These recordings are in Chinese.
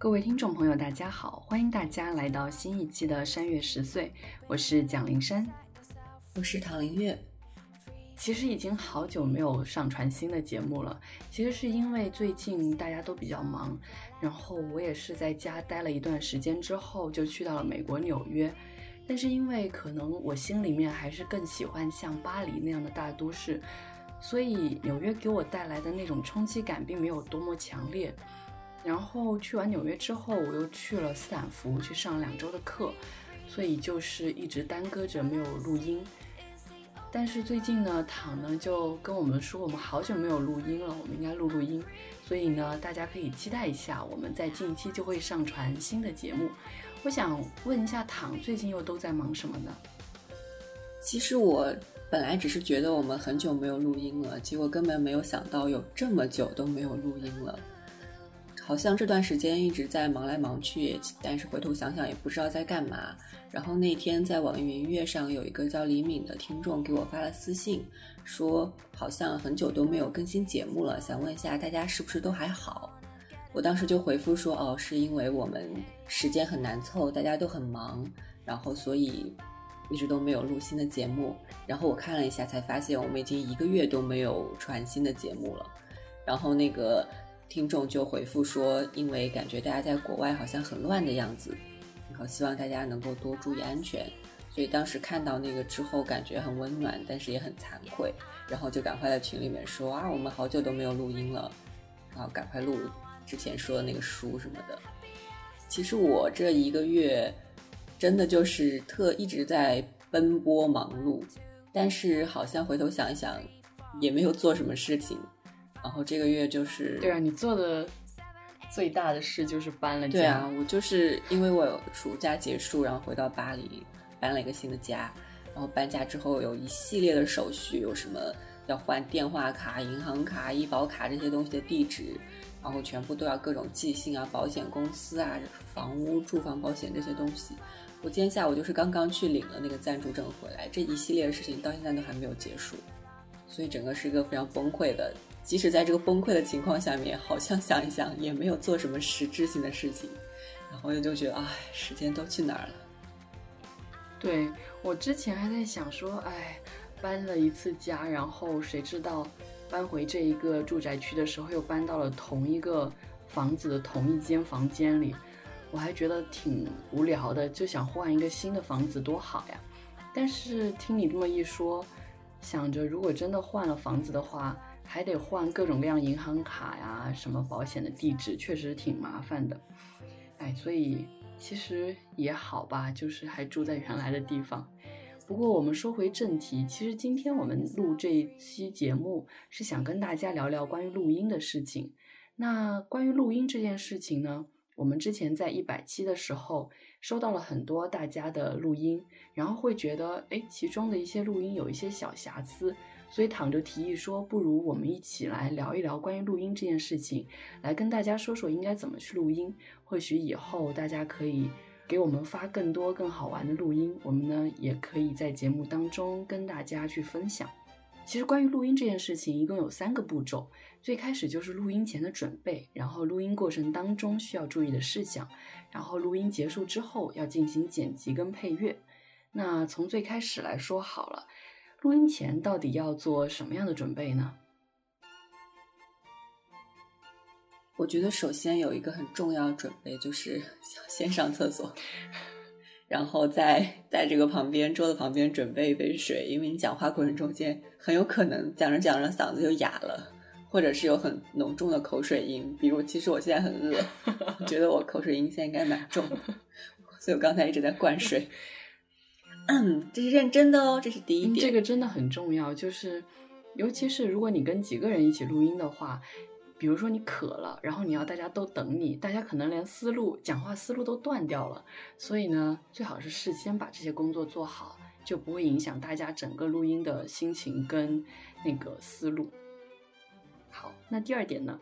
各位听众朋友，大家好，欢迎大家来到新一期的《山月十岁》，我是蒋灵山，我是唐林月。其实已经好久没有上传新的节目了，其实是因为最近大家都比较忙，然后我也是在家待了一段时间之后，就去到了美国纽约。但是因为可能我心里面还是更喜欢像巴黎那样的大都市，所以纽约给我带来的那种冲击感并没有多么强烈。然后去完纽约之后，我又去了斯坦福去上两周的课，所以就是一直耽搁着没有录音。但是最近呢，躺呢就跟我们说，我们好久没有录音了，我们应该录录音。所以呢，大家可以期待一下，我们在近期就会上传新的节目。我想问一下，躺最近又都在忙什么呢？其实我本来只是觉得我们很久没有录音了，结果根本没有想到有这么久都没有录音了。好像这段时间一直在忙来忙去，但是回头想想也不知道在干嘛。然后那天在网易云音乐上有一个叫李敏的听众给我发了私信，说好像很久都没有更新节目了，想问一下大家是不是都还好。我当时就回复说，哦，是因为我们时间很难凑，大家都很忙，然后所以一直都没有录新的节目。然后我看了一下，才发现我们已经一个月都没有传新的节目了。然后那个。听众就回复说，因为感觉大家在国外好像很乱的样子，然后希望大家能够多注意安全。所以当时看到那个之后，感觉很温暖，但是也很惭愧，然后就赶快在群里面说啊，我们好久都没有录音了，然后赶快录之前说的那个书什么的。其实我这一个月真的就是特一直在奔波忙碌，但是好像回头想一想，也没有做什么事情。然后这个月就是对啊，你做的最大的事就是搬了家。对啊，我就是因为我暑假结束，然后回到巴黎，搬了一个新的家。然后搬家之后有一系列的手续，有什么要换电话卡、银行卡、医保卡这些东西的地址，然后全部都要各种寄信啊、保险公司啊、房屋住房保险这些东西。我今天下午就是刚刚去领了那个暂住证回来，这一系列的事情到现在都还没有结束，所以整个是一个非常崩溃的。即使在这个崩溃的情况下面，好像想一想也没有做什么实质性的事情，然后又就觉得，哎，时间都去哪儿了？对我之前还在想说，哎，搬了一次家，然后谁知道搬回这一个住宅区的时候，又搬到了同一个房子的同一间房间里，我还觉得挺无聊的，就想换一个新的房子多好呀。但是听你这么一说，想着如果真的换了房子的话，还得换各种各样银行卡呀，什么保险的地址，确实挺麻烦的。哎，所以其实也好吧，就是还住在原来的地方。不过我们说回正题，其实今天我们录这一期节目是想跟大家聊聊关于录音的事情。那关于录音这件事情呢，我们之前在一百期的时候收到了很多大家的录音，然后会觉得，哎，其中的一些录音有一些小瑕疵。所以躺着提议说，不如我们一起来聊一聊关于录音这件事情，来跟大家说说应该怎么去录音。或许以后大家可以给我们发更多更好玩的录音，我们呢也可以在节目当中跟大家去分享。其实关于录音这件事情，一共有三个步骤，最开始就是录音前的准备，然后录音过程当中需要注意的事项，然后录音结束之后要进行剪辑跟配乐。那从最开始来说好了。录音前到底要做什么样的准备呢？我觉得首先有一个很重要的准备，就是先上厕所，然后在在这个旁边桌子旁边准备一杯水，因为你讲话过程中间很有可能讲着讲着嗓子就哑了，或者是有很浓重的口水音。比如，其实我现在很饿，觉得我口水音现在应该蛮重的，所以我刚才一直在灌水。嗯，这是认真的哦，这是第一点。这个真的很重要，就是尤其是如果你跟几个人一起录音的话，比如说你渴了，然后你要大家都等你，大家可能连思路、讲话思路都断掉了。所以呢，最好是事先把这些工作做好，就不会影响大家整个录音的心情跟那个思路。好，那第二点呢？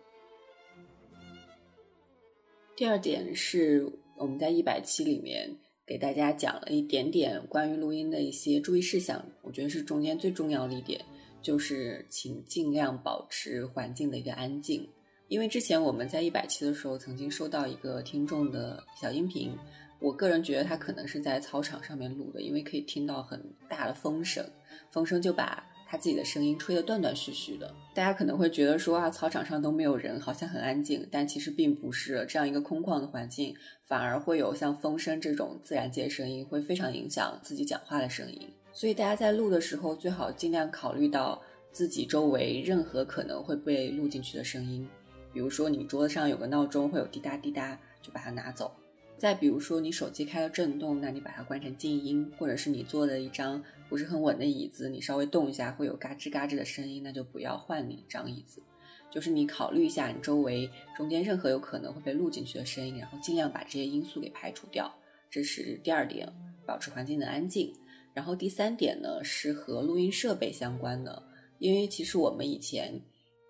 第二点是我们在一百期里面。给大家讲了一点点关于录音的一些注意事项，我觉得是中间最重要的一点，就是请尽量保持环境的一个安静，因为之前我们在一百期的时候曾经收到一个听众的小音频，我个人觉得他可能是在操场上面录的，因为可以听到很大的风声，风声就把他自己的声音吹得断断续续的。大家可能会觉得说啊，操场上都没有人，好像很安静，但其实并不是这样一个空旷的环境，反而会有像风声这种自然界声音，会非常影响自己讲话的声音。所以大家在录的时候，最好尽量考虑到自己周围任何可能会被录进去的声音。比如说，你桌子上有个闹钟，会有滴答滴答，就把它拿走。再比如说，你手机开了震动，那你把它关成静音。或者是你坐的一张不是很稳的椅子，你稍微动一下会有嘎吱嘎吱的声音，那就不要换另一张椅子。就是你考虑一下你周围中间任何有可能会被录进去的声音，然后尽量把这些因素给排除掉。这是第二点，保持环境的安静。然后第三点呢，是和录音设备相关的，因为其实我们以前，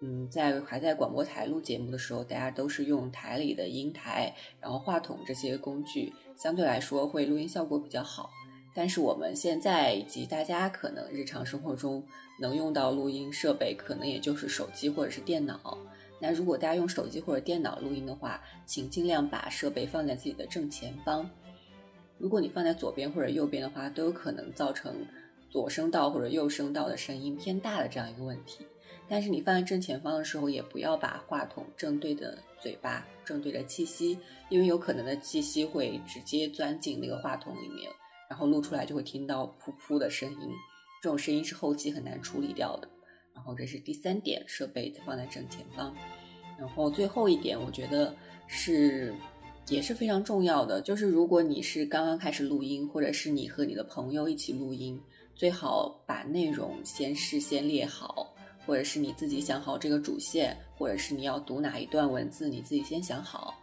嗯，在还在广播台录节目的时候，大家都是用台里的音台，然后话筒这些工具，相对来说会录音效果比较好。但是我们现在以及大家可能日常生活中能用到录音设备，可能也就是手机或者是电脑。那如果大家用手机或者电脑录音的话，请尽量把设备放在自己的正前方。如果你放在左边或者右边的话，都有可能造成左声道或者右声道的声音偏大的这样一个问题。但是你放在正前方的时候，也不要把话筒正对着嘴巴，正对着气息，因为有可能的气息会直接钻进那个话筒里面，然后录出来就会听到噗噗的声音。这种声音是后期很难处理掉的。然后这是第三点，设备放在正前方。然后最后一点，我觉得是。也是非常重要的，就是如果你是刚刚开始录音，或者是你和你的朋友一起录音，最好把内容先事先列好，或者是你自己想好这个主线，或者是你要读哪一段文字，你自己先想好。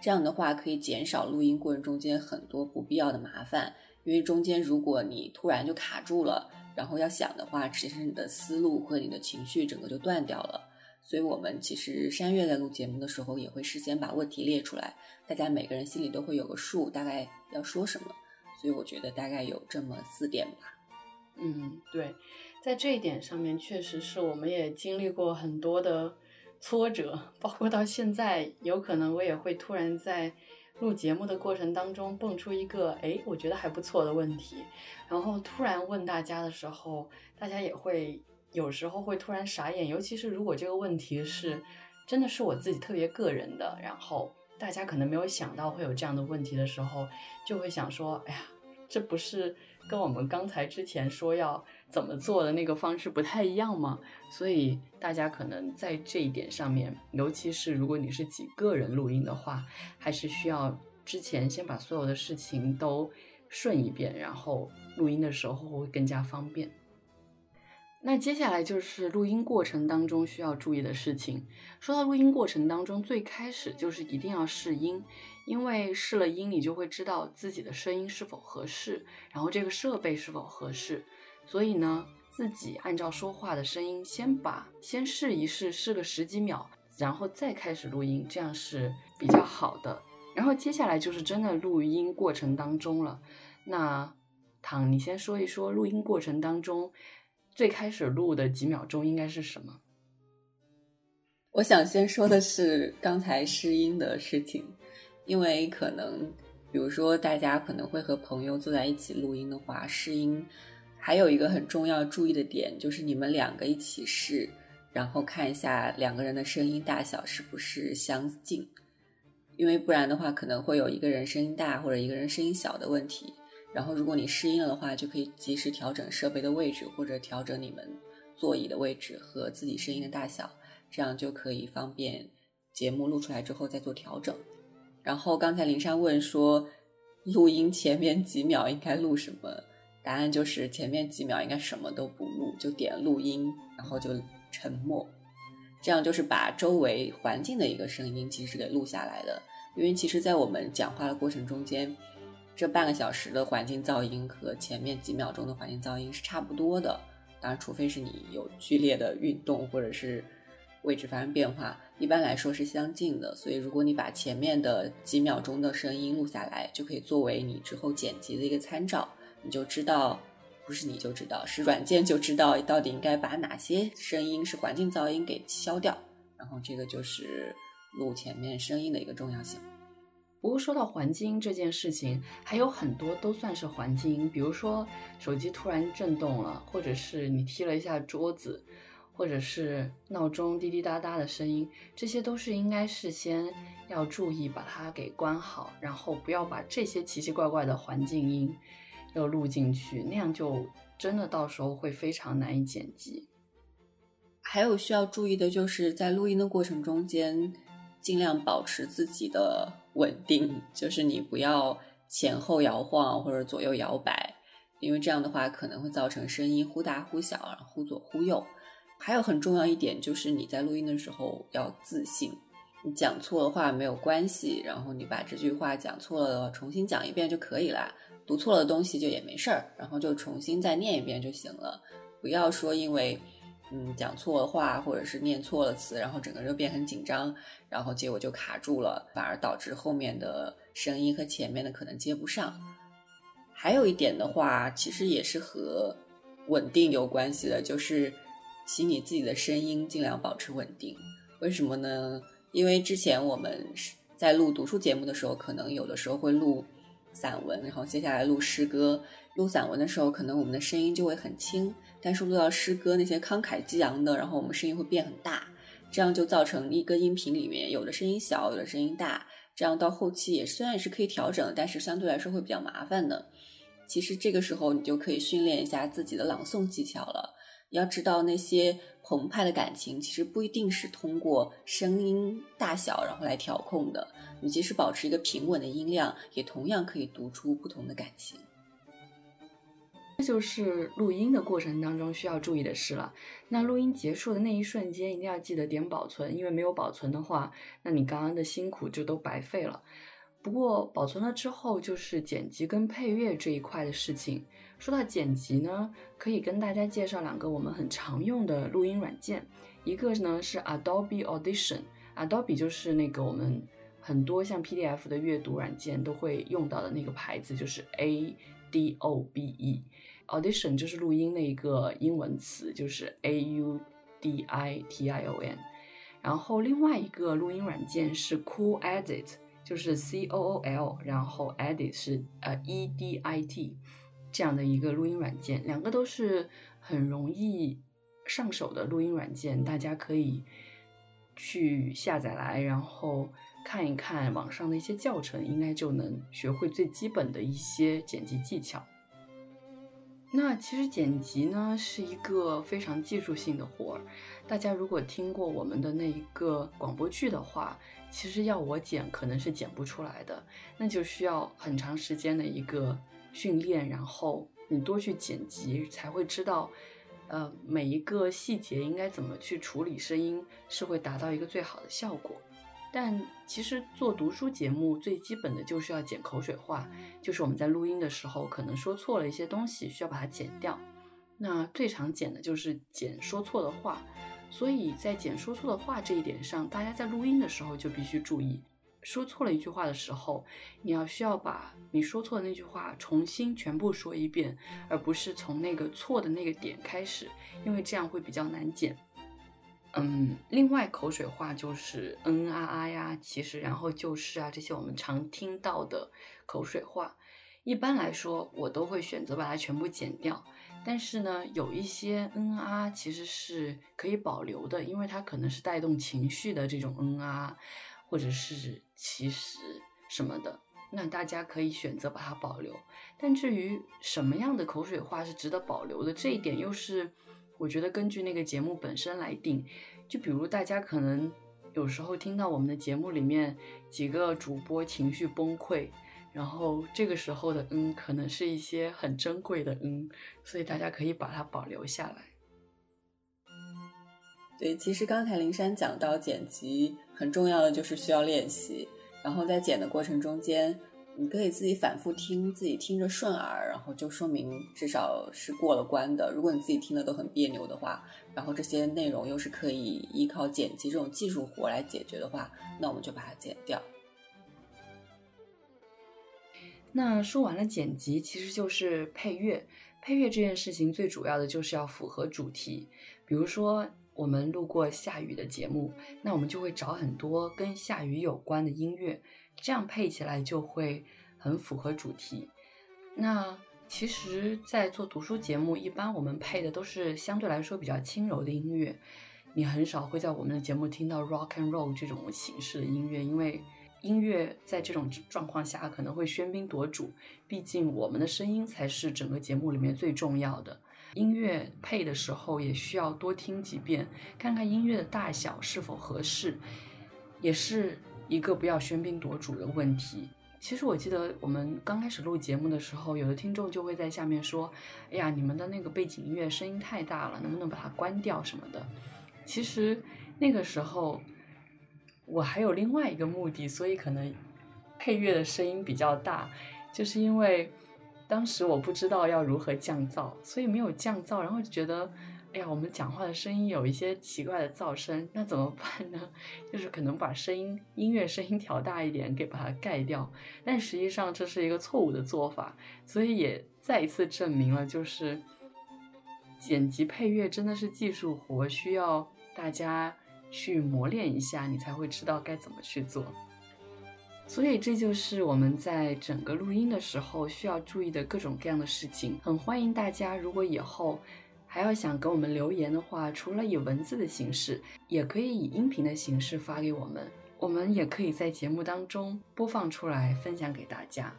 这样的话可以减少录音过程中间很多不必要的麻烦，因为中间如果你突然就卡住了，然后要想的话，其实你的思路和你的情绪整个就断掉了。所以我们其实山月在录节目的时候，也会事先把问题列出来，大家每个人心里都会有个数，大概要说什么。所以我觉得大概有这么四点吧。嗯，对，在这一点上面，确实是我们也经历过很多的挫折，包括到现在，有可能我也会突然在录节目的过程当中蹦出一个，哎，我觉得还不错的问题，然后突然问大家的时候，大家也会。有时候会突然傻眼，尤其是如果这个问题是真的是我自己特别个人的，然后大家可能没有想到会有这样的问题的时候，就会想说：“哎呀，这不是跟我们刚才之前说要怎么做的那个方式不太一样吗？”所以大家可能在这一点上面，尤其是如果你是几个人录音的话，还是需要之前先把所有的事情都顺一遍，然后录音的时候会更加方便。那接下来就是录音过程当中需要注意的事情。说到录音过程当中，最开始就是一定要试音，因为试了音，你就会知道自己的声音是否合适，然后这个设备是否合适。所以呢，自己按照说话的声音，先把先试一试，试个十几秒，然后再开始录音，这样是比较好的。然后接下来就是真的录音过程当中了。那唐，你先说一说录音过程当中。最开始录的几秒钟应该是什么？我想先说的是刚才试音的事情，因为可能，比如说大家可能会和朋友坐在一起录音的话，试音还有一个很重要注意的点，就是你们两个一起试，然后看一下两个人的声音大小是不是相近，因为不然的话可能会有一个人声音大或者一个人声音小的问题。然后，如果你试音了的话，就可以及时调整设备的位置，或者调整你们座椅的位置和自己声音的大小，这样就可以方便节目录出来之后再做调整。然后刚才林珊问说，录音前面几秒应该录什么？答案就是前面几秒应该什么都不录，就点录音，然后就沉默，这样就是把周围环境的一个声音其实是给录下来的。因为其实，在我们讲话的过程中间。这半个小时的环境噪音和前面几秒钟的环境噪音是差不多的，当然，除非是你有剧烈的运动或者是位置发生变化，一般来说是相近的。所以，如果你把前面的几秒钟的声音录下来，就可以作为你之后剪辑的一个参照，你就知道，不是你就知道，是软件就知道到底应该把哪些声音是环境噪音给消掉，然后这个就是录前面声音的一个重要性。不过说到环境音这件事情，还有很多都算是环境音，比如说手机突然震动了，或者是你踢了一下桌子，或者是闹钟滴滴答答的声音，这些都是应该事先要注意把它给关好，然后不要把这些奇奇怪怪的环境音又录进去，那样就真的到时候会非常难以剪辑。还有需要注意的就是在录音的过程中间，尽量保持自己的。稳定就是你不要前后摇晃或者左右摇摆，因为这样的话可能会造成声音忽大忽小，然后忽左忽右。还有很重要一点就是你在录音的时候要自信，你讲错的话没有关系，然后你把这句话讲错了重新讲一遍就可以了，读错了东西就也没事儿，然后就重新再念一遍就行了。不要说因为。嗯，讲错了话，或者是念错了词，然后整个人就变很紧张，然后结果就卡住了，反而导致后面的声音和前面的可能接不上。还有一点的话，其实也是和稳定有关系的，就是请你自己的声音尽量保持稳定。为什么呢？因为之前我们在录读书节目的时候，可能有的时候会录散文，然后接下来录诗歌。录散文的时候，可能我们的声音就会很轻。但是录到诗歌那些慷慨激昂的，然后我们声音会变很大，这样就造成一个音频里面有的声音小，有的声音大，这样到后期也虽然也是可以调整，但是相对来说会比较麻烦的。其实这个时候你就可以训练一下自己的朗诵技巧了。要知道那些澎湃的感情，其实不一定是通过声音大小然后来调控的，你即使保持一个平稳的音量，也同样可以读出不同的感情。这就是录音的过程当中需要注意的事了。那录音结束的那一瞬间，一定要记得点保存，因为没有保存的话，那你刚刚的辛苦就都白费了。不过保存了之后，就是剪辑跟配乐这一块的事情。说到剪辑呢，可以跟大家介绍两个我们很常用的录音软件，一个呢是 Adobe Audition，Adobe 就是那个我们很多像 PDF 的阅读软件都会用到的那个牌子，就是 A D O B E。Audition 就是录音的一个英文词，就是 A U D I T I O N。然后另外一个录音软件是 Cool Edit，就是 C O O L，然后 Edit 是呃 E D I T 这样的一个录音软件，两个都是很容易上手的录音软件，大家可以去下载来，然后看一看网上的一些教程，应该就能学会最基本的一些剪辑技巧。那其实剪辑呢是一个非常技术性的活儿，大家如果听过我们的那一个广播剧的话，其实要我剪可能是剪不出来的，那就需要很长时间的一个训练，然后你多去剪辑才会知道，呃，每一个细节应该怎么去处理声音，是会达到一个最好的效果。但其实做读书节目最基本的就是要剪口水话，就是我们在录音的时候可能说错了一些东西，需要把它剪掉。那最常剪的就是剪说错的话，所以在剪说错的话这一点上，大家在录音的时候就必须注意，说错了一句话的时候，你要需要把你说错的那句话重新全部说一遍，而不是从那个错的那个点开始，因为这样会比较难剪。嗯，另外口水话就是嗯啊啊呀，其实然后就是啊这些我们常听到的口水话，一般来说我都会选择把它全部剪掉。但是呢，有一些嗯啊其实是可以保留的，因为它可能是带动情绪的这种嗯啊，或者是其实什么的，那大家可以选择把它保留。但至于什么样的口水话是值得保留的，这一点又是。我觉得根据那个节目本身来定，就比如大家可能有时候听到我们的节目里面几个主播情绪崩溃，然后这个时候的嗯，可能是一些很珍贵的嗯，所以大家可以把它保留下来。对，其实刚才灵山讲到剪辑很重要的就是需要练习，然后在剪的过程中间。你可以自己反复听，自己听着顺耳，然后就说明至少是过了关的。如果你自己听的都很别扭的话，然后这些内容又是可以依靠剪辑这种技术活来解决的话，那我们就把它剪掉。那说完了剪辑，其实就是配乐。配乐这件事情最主要的就是要符合主题。比如说我们录过下雨的节目，那我们就会找很多跟下雨有关的音乐，这样配起来就会很符合主题。那其实，在做读书节目，一般我们配的都是相对来说比较轻柔的音乐，你很少会在我们的节目听到 rock and roll 这种形式的音乐，因为音乐在这种状况下可能会喧宾夺主，毕竟我们的声音才是整个节目里面最重要的。音乐配的时候也需要多听几遍，看看音乐的大小是否合适，也是一个不要喧宾夺主的问题。其实我记得我们刚开始录节目的时候，有的听众就会在下面说：“哎呀，你们的那个背景音乐声音太大了，能不能把它关掉什么的？”其实那个时候我还有另外一个目的，所以可能配乐的声音比较大，就是因为。当时我不知道要如何降噪，所以没有降噪，然后就觉得，哎呀，我们讲话的声音有一些奇怪的噪声，那怎么办呢？就是可能把声音音乐声音调大一点，给把它盖掉。但实际上这是一个错误的做法，所以也再一次证明了，就是剪辑配乐真的是技术活，需要大家去磨练一下，你才会知道该怎么去做。所以这就是我们在整个录音的时候需要注意的各种各样的事情。很欢迎大家，如果以后还要想给我们留言的话，除了以文字的形式，也可以以音频的形式发给我们，我们也可以在节目当中播放出来分享给大家。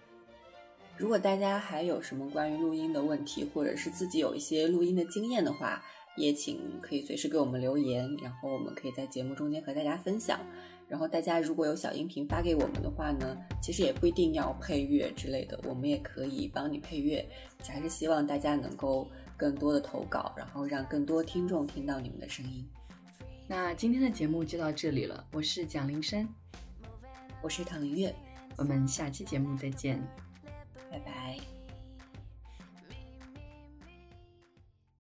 如果大家还有什么关于录音的问题，或者是自己有一些录音的经验的话，也请可以随时给我们留言，然后我们可以在节目中间和大家分享。然后大家如果有小音频发给我们的话呢，其实也不一定要配乐之类的，我们也可以帮你配乐。还是希望大家能够更多的投稿，然后让更多听众听到你们的声音。那今天的节目就到这里了，我是蒋林生，我是唐林月，我们下期节目再见。